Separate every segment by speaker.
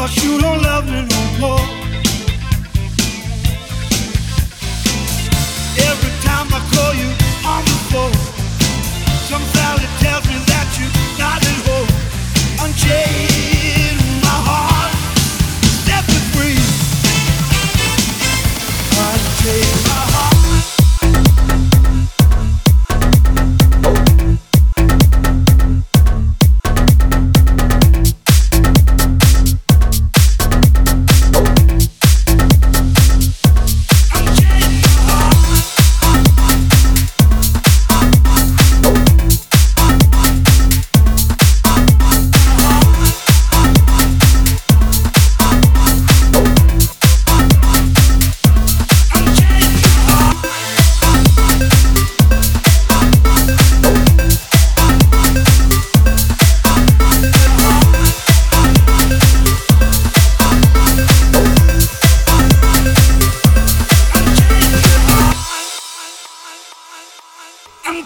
Speaker 1: Cause you don't love me no more.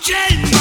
Speaker 1: Heart.